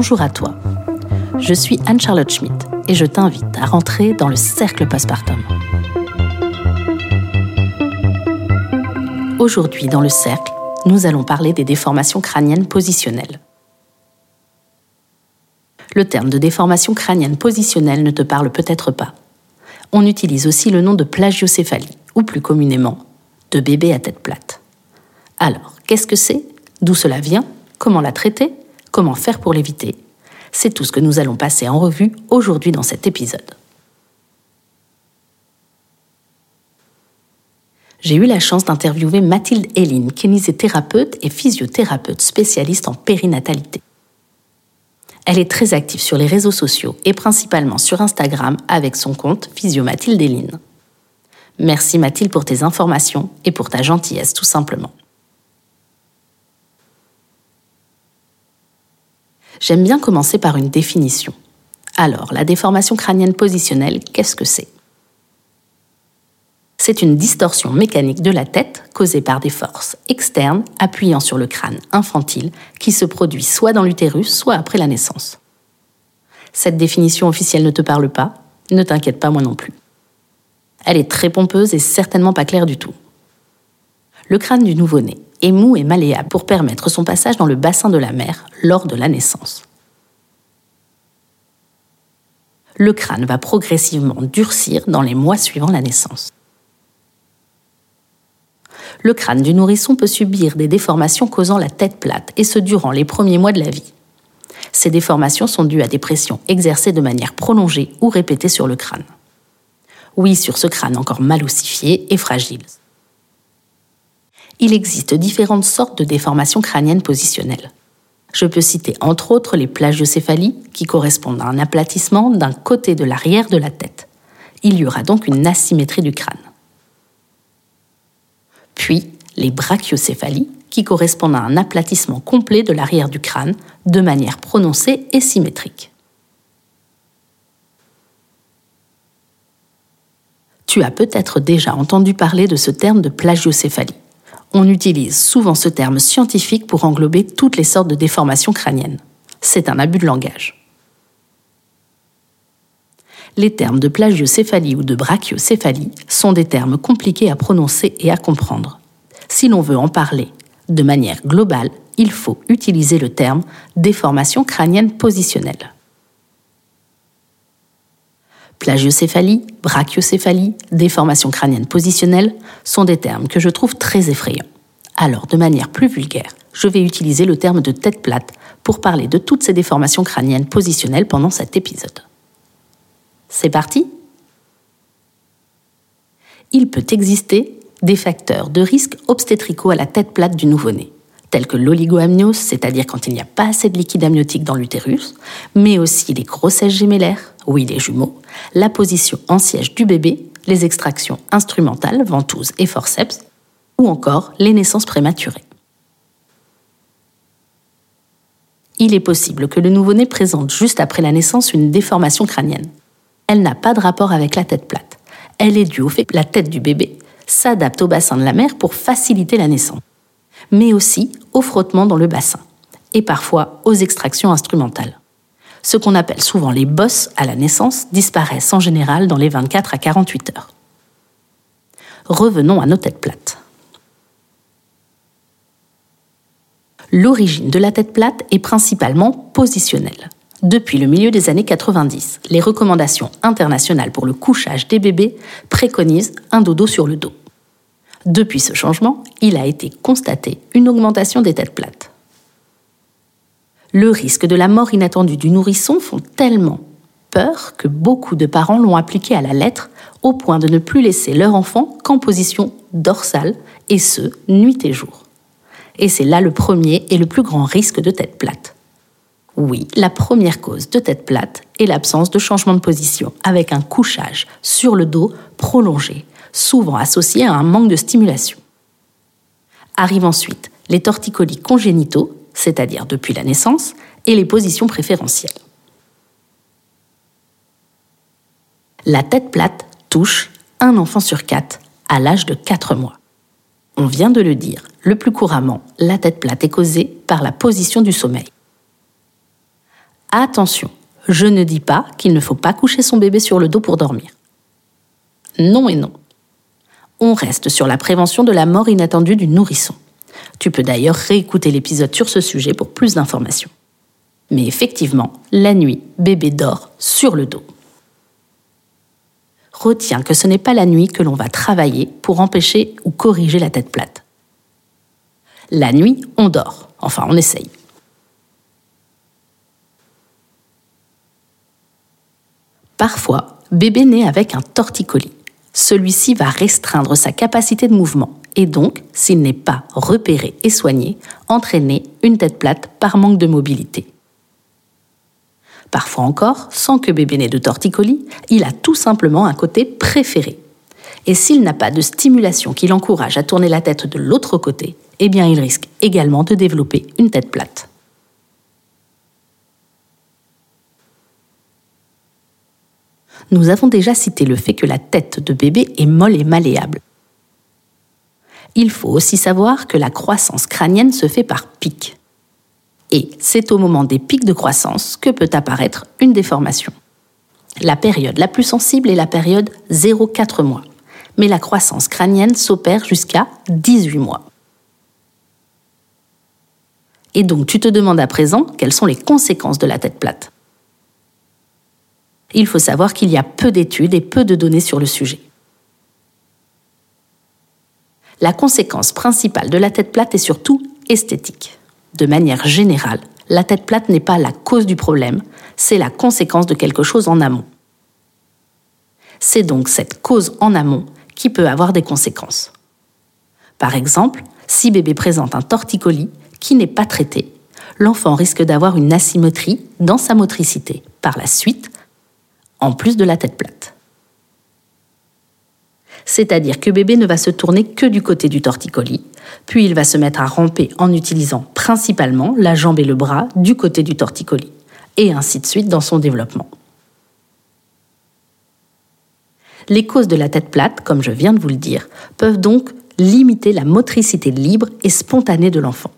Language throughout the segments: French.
bonjour à toi. Je suis Anne-Charlotte Schmidt et je t'invite à rentrer dans le cercle postpartum. Aujourd'hui, dans le cercle, nous allons parler des déformations crâniennes positionnelles. Le terme de déformation crânienne positionnelle ne te parle peut-être pas. On utilise aussi le nom de plagiocéphalie, ou plus communément, de bébé à tête plate. Alors, qu'est-ce que c'est? D'où cela vient? Comment la traiter? Comment faire pour l'éviter C'est tout ce que nous allons passer en revue aujourd'hui dans cet épisode. J'ai eu la chance d'interviewer Mathilde Héline, kinésithérapeute et physiothérapeute spécialiste en périnatalité. Elle est très active sur les réseaux sociaux et principalement sur Instagram avec son compte Physio Mathilde. Merci Mathilde pour tes informations et pour ta gentillesse tout simplement. J'aime bien commencer par une définition. Alors, la déformation crânienne positionnelle, qu'est-ce que c'est? C'est une distorsion mécanique de la tête causée par des forces externes appuyant sur le crâne infantile qui se produit soit dans l'utérus, soit après la naissance. Cette définition officielle ne te parle pas? Ne t'inquiète pas moi non plus. Elle est très pompeuse et certainement pas claire du tout. Le crâne du nouveau-né est mou et malléable pour permettre son passage dans le bassin de la mère lors de la naissance. Le crâne va progressivement durcir dans les mois suivant la naissance. Le crâne du nourrisson peut subir des déformations causant la tête plate, et ce durant les premiers mois de la vie. Ces déformations sont dues à des pressions exercées de manière prolongée ou répétée sur le crâne. Oui, sur ce crâne encore mal ossifié et fragile il existe différentes sortes de déformations crâniennes positionnelles. Je peux citer entre autres les plagiocéphalies, qui correspondent à un aplatissement d'un côté de l'arrière de la tête. Il y aura donc une asymétrie du crâne. Puis les brachiocéphalies, qui correspondent à un aplatissement complet de l'arrière du crâne, de manière prononcée et symétrique. Tu as peut-être déjà entendu parler de ce terme de plagiocéphalie on utilise souvent ce terme scientifique pour englober toutes les sortes de déformations crâniennes. C'est un abus de langage. Les termes de plagiocéphalie ou de brachiocéphalie sont des termes compliqués à prononcer et à comprendre. Si l'on veut en parler de manière globale, il faut utiliser le terme déformation crânienne positionnelle. Plagiocéphalie, brachiocéphalie, déformation crânienne positionnelle sont des termes que je trouve très effrayants. Alors, de manière plus vulgaire, je vais utiliser le terme de tête plate pour parler de toutes ces déformations crâniennes positionnelles pendant cet épisode. C'est parti Il peut exister des facteurs de risque obstétricaux à la tête plate du nouveau-né tels que l'oligoamniose, c'est-à-dire quand il n'y a pas assez de liquide amniotique dans l'utérus, mais aussi les grossesses gémellaires, oui les jumeaux, la position en siège du bébé, les extractions instrumentales, ventouses et forceps, ou encore les naissances prématurées. Il est possible que le nouveau-né présente juste après la naissance une déformation crânienne. Elle n'a pas de rapport avec la tête plate. Elle est due au fait que la tête du bébé s'adapte au bassin de la mère pour faciliter la naissance mais aussi au frottement dans le bassin, et parfois aux extractions instrumentales. Ce qu'on appelle souvent les bosses à la naissance disparaissent en général dans les 24 à 48 heures. Revenons à nos têtes plates. L'origine de la tête plate est principalement positionnelle. Depuis le milieu des années 90, les recommandations internationales pour le couchage des bébés préconisent un dodo sur le dos. Depuis ce changement, il a été constaté une augmentation des têtes plates. Le risque de la mort inattendue du nourrisson font tellement peur que beaucoup de parents l'ont appliqué à la lettre au point de ne plus laisser leur enfant qu'en position dorsale, et ce, nuit et jour. Et c'est là le premier et le plus grand risque de tête plate. Oui, la première cause de tête plate est l'absence de changement de position avec un couchage sur le dos prolongé souvent associés à un manque de stimulation. Arrivent ensuite les torticolis congénitaux, c'est-à-dire depuis la naissance, et les positions préférentielles. La tête plate touche un enfant sur quatre à l'âge de 4 mois. On vient de le dire, le plus couramment, la tête plate est causée par la position du sommeil. Attention, je ne dis pas qu'il ne faut pas coucher son bébé sur le dos pour dormir. Non et non. On reste sur la prévention de la mort inattendue du nourrisson. Tu peux d'ailleurs réécouter l'épisode sur ce sujet pour plus d'informations. Mais effectivement, la nuit, bébé dort sur le dos. Retiens que ce n'est pas la nuit que l'on va travailler pour empêcher ou corriger la tête plate. La nuit, on dort. Enfin, on essaye. Parfois, bébé naît avec un torticolis. Celui-ci va restreindre sa capacité de mouvement et donc, s'il n'est pas repéré et soigné, entraîner une tête plate par manque de mobilité. Parfois encore, sans que bébé n'ait de torticolis, il a tout simplement un côté préféré. Et s'il n'a pas de stimulation qui l'encourage à tourner la tête de l'autre côté, eh bien il risque également de développer une tête plate. Nous avons déjà cité le fait que la tête de bébé est molle et malléable. Il faut aussi savoir que la croissance crânienne se fait par pics. Et c'est au moment des pics de croissance que peut apparaître une déformation. La période la plus sensible est la période 0,4 mois, mais la croissance crânienne s'opère jusqu'à 18 mois. Et donc tu te demandes à présent quelles sont les conséquences de la tête plate? Il faut savoir qu'il y a peu d'études et peu de données sur le sujet. La conséquence principale de la tête plate est surtout esthétique. De manière générale, la tête plate n'est pas la cause du problème, c'est la conséquence de quelque chose en amont. C'est donc cette cause en amont qui peut avoir des conséquences. Par exemple, si bébé présente un torticolis qui n'est pas traité, l'enfant risque d'avoir une asymétrie dans sa motricité par la suite, en plus de la tête plate. C'est-à-dire que bébé ne va se tourner que du côté du torticolis, puis il va se mettre à ramper en utilisant principalement la jambe et le bras du côté du torticolis, et ainsi de suite dans son développement. Les causes de la tête plate, comme je viens de vous le dire, peuvent donc limiter la motricité libre et spontanée de l'enfant.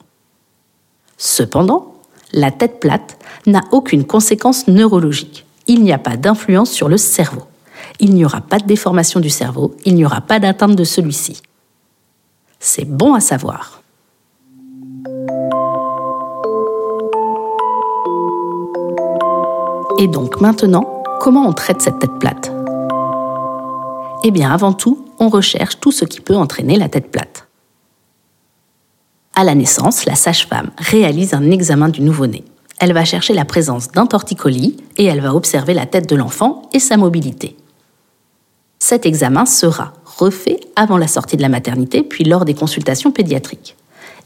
Cependant, la tête plate n'a aucune conséquence neurologique. Il n'y a pas d'influence sur le cerveau il n'y aura pas de déformation du cerveau, il n'y aura pas d'atteinte de celui-ci. C'est bon à savoir. Et donc maintenant, comment on traite cette tête plate? Eh bien avant tout, on recherche tout ce qui peut entraîner la tête plate. À la naissance, la sage-femme réalise un examen du nouveau-né. Elle va chercher la présence d'un torticolis et elle va observer la tête de l'enfant et sa mobilité. Cet examen sera refait avant la sortie de la maternité, puis lors des consultations pédiatriques.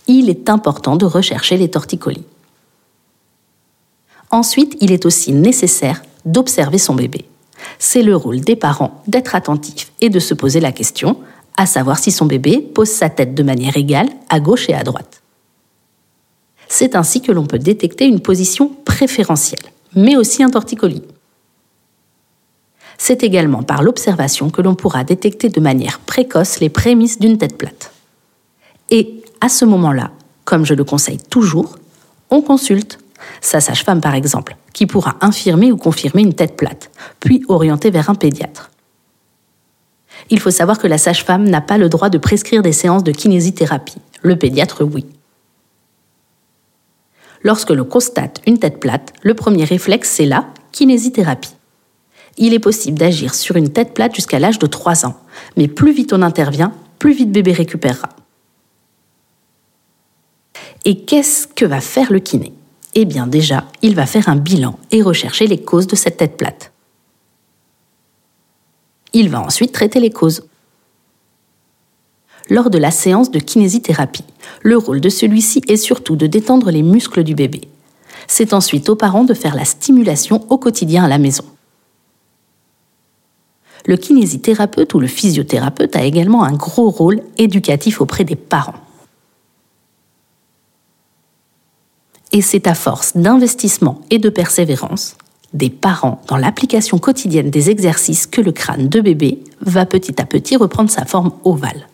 Il est important de rechercher les torticolis. Ensuite, il est aussi nécessaire d'observer son bébé. C'est le rôle des parents d'être attentifs et de se poser la question, à savoir si son bébé pose sa tête de manière égale à gauche et à droite. C'est ainsi que l'on peut détecter une position préférentielle, mais aussi un torticolis. C'est également par l'observation que l'on pourra détecter de manière précoce les prémices d'une tête plate. Et à ce moment-là, comme je le conseille toujours, on consulte sa sage-femme par exemple, qui pourra infirmer ou confirmer une tête plate, puis orienter vers un pédiatre. Il faut savoir que la sage-femme n'a pas le droit de prescrire des séances de kinésithérapie, le pédiatre oui. Lorsque l'on constate une tête plate, le premier réflexe c'est la kinésithérapie il est possible d'agir sur une tête plate jusqu'à l'âge de 3 ans. Mais plus vite on intervient, plus vite bébé récupérera. Et qu'est-ce que va faire le kiné? Eh bien déjà, il va faire un bilan et rechercher les causes de cette tête plate. Il va ensuite traiter les causes. Lors de la séance de kinésithérapie, le rôle de celui-ci est surtout de détendre les muscles du bébé. C'est ensuite aux parents de faire la stimulation au quotidien à la maison le kinésithérapeute ou le physiothérapeute a également un gros rôle éducatif auprès des parents. Et c'est à force d'investissement et de persévérance des parents dans l'application quotidienne des exercices que le crâne de bébé va petit à petit reprendre sa forme ovale.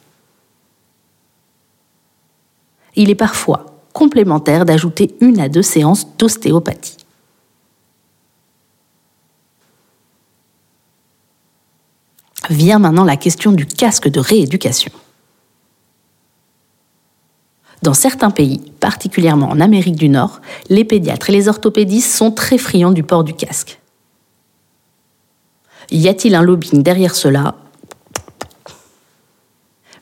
Il est parfois complémentaire d'ajouter une à deux séances d'ostéopathie. Vient maintenant la question du casque de rééducation. Dans certains pays, particulièrement en Amérique du Nord, les pédiatres et les orthopédistes sont très friands du port du casque. Y a-t-il un lobbying derrière cela?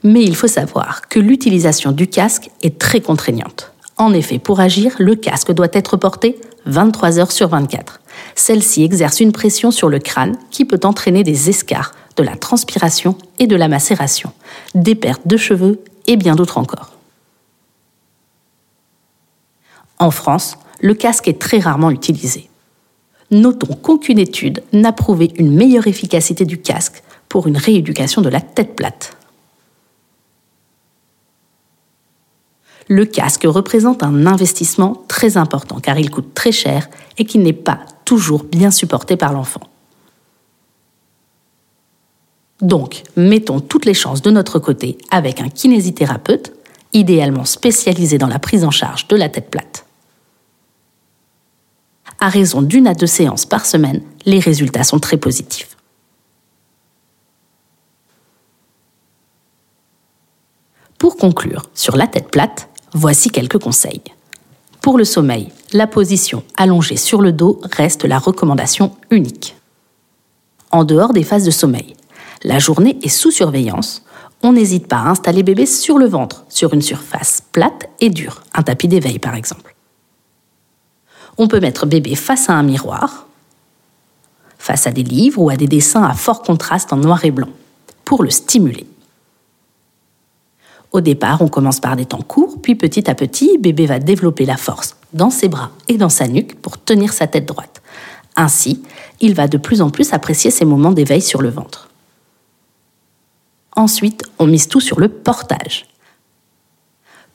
Mais il faut savoir que l'utilisation du casque est très contraignante. En effet, pour agir, le casque doit être porté 23 heures sur 24. Celle-ci exerce une pression sur le crâne qui peut entraîner des escarres, de la transpiration et de la macération, des pertes de cheveux et bien d'autres encore. En France, le casque est très rarement utilisé. Notons qu'aucune étude n'a prouvé une meilleure efficacité du casque pour une rééducation de la tête plate. Le casque représente un investissement très important car il coûte très cher et qui n'est pas toujours bien supporté par l'enfant. Donc, mettons toutes les chances de notre côté avec un kinésithérapeute, idéalement spécialisé dans la prise en charge de la tête plate à raison d'une à deux séances par semaine, les résultats sont très positifs. Pour conclure sur la tête plate, voici quelques conseils. Pour le sommeil, la position allongée sur le dos reste la recommandation unique. En dehors des phases de sommeil, la journée est sous surveillance, on n'hésite pas à installer bébé sur le ventre, sur une surface plate et dure, un tapis d'éveil par exemple on peut mettre bébé face à un miroir, face à des livres ou à des dessins à fort contraste en noir et blanc, pour le stimuler. Au départ, on commence par des temps courts, puis petit à petit, bébé va développer la force dans ses bras et dans sa nuque pour tenir sa tête droite. Ainsi, il va de plus en plus apprécier ses moments d'éveil sur le ventre. Ensuite, on mise tout sur le portage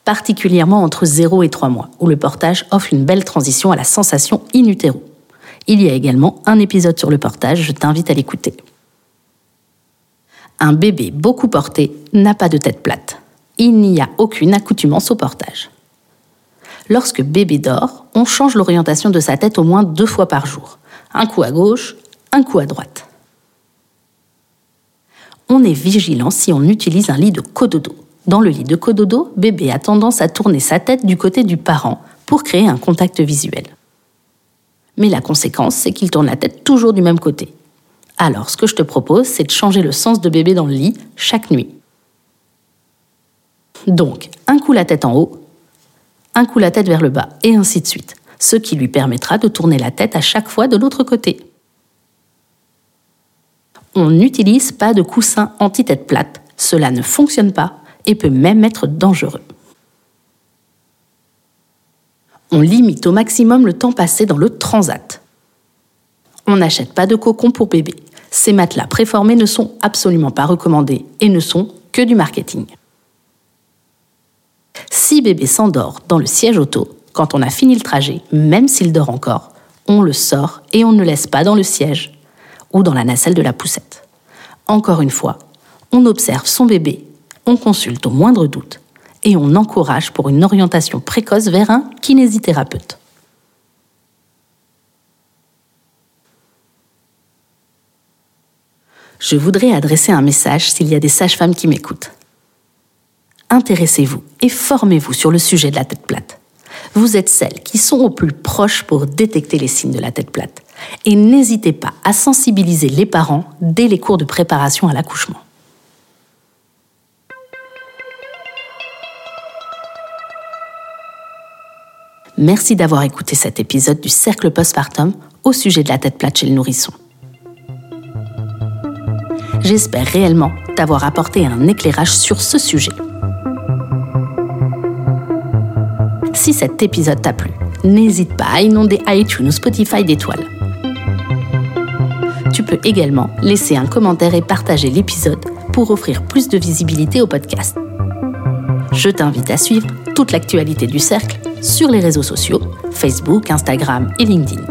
particulièrement entre 0 et 3 mois, où le portage offre une belle transition à la sensation in utero. Il y a également un épisode sur le portage, je t'invite à l'écouter. Un bébé beaucoup porté n'a pas de tête plate. Il n'y a aucune accoutumance au portage. Lorsque bébé dort, on change l'orientation de sa tête au moins deux fois par jour. Un coup à gauche, un coup à droite. On est vigilant si on utilise un lit de cododo. Dans le lit de cododo, bébé a tendance à tourner sa tête du côté du parent pour créer un contact visuel. Mais la conséquence, c'est qu'il tourne la tête toujours du même côté. Alors, ce que je te propose, c'est de changer le sens de bébé dans le lit chaque nuit. Donc, un coup la tête en haut, un coup la tête vers le bas, et ainsi de suite, ce qui lui permettra de tourner la tête à chaque fois de l'autre côté. On n'utilise pas de coussin anti-tête plate, cela ne fonctionne pas et peut même être dangereux. On limite au maximum le temps passé dans le transat. On n'achète pas de cocon pour bébé. Ces matelas préformés ne sont absolument pas recommandés et ne sont que du marketing. Si bébé s'endort dans le siège auto, quand on a fini le trajet, même s'il dort encore, on le sort et on ne le laisse pas dans le siège ou dans la nacelle de la poussette. Encore une fois, on observe son bébé on consulte au moindre doute et on encourage pour une orientation précoce vers un kinésithérapeute. Je voudrais adresser un message s'il y a des sages-femmes qui m'écoutent. Intéressez-vous et formez-vous sur le sujet de la tête plate. Vous êtes celles qui sont au plus proches pour détecter les signes de la tête plate. Et n'hésitez pas à sensibiliser les parents dès les cours de préparation à l'accouchement. Merci d'avoir écouté cet épisode du Cercle Postpartum au sujet de la tête plate chez le nourrisson. J'espère réellement t'avoir apporté un éclairage sur ce sujet. Si cet épisode t'a plu, n'hésite pas à inonder iTunes ou Spotify d'étoiles. Peux également laisser un commentaire et partager l'épisode pour offrir plus de visibilité au podcast. Je t'invite à suivre toute l'actualité du cercle sur les réseaux sociaux, Facebook, Instagram et LinkedIn.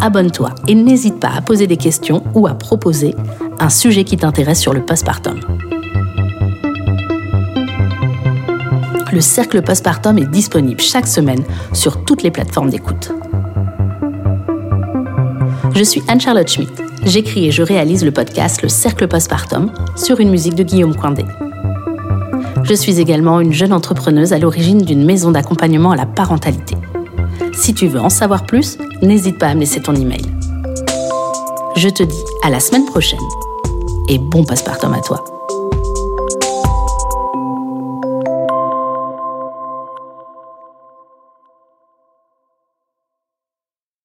Abonne-toi et n'hésite pas à poser des questions ou à proposer un sujet qui t'intéresse sur le postpartum. Le cercle postpartum est disponible chaque semaine sur toutes les plateformes d'écoute. Je suis Anne-Charlotte Schmidt J'écris et je réalise le podcast Le Cercle Postpartum sur une musique de Guillaume Coindé. Je suis également une jeune entrepreneuse à l'origine d'une maison d'accompagnement à la parentalité. Si tu veux en savoir plus, n'hésite pas à me laisser ton email. Je te dis à la semaine prochaine et bon postpartum à toi.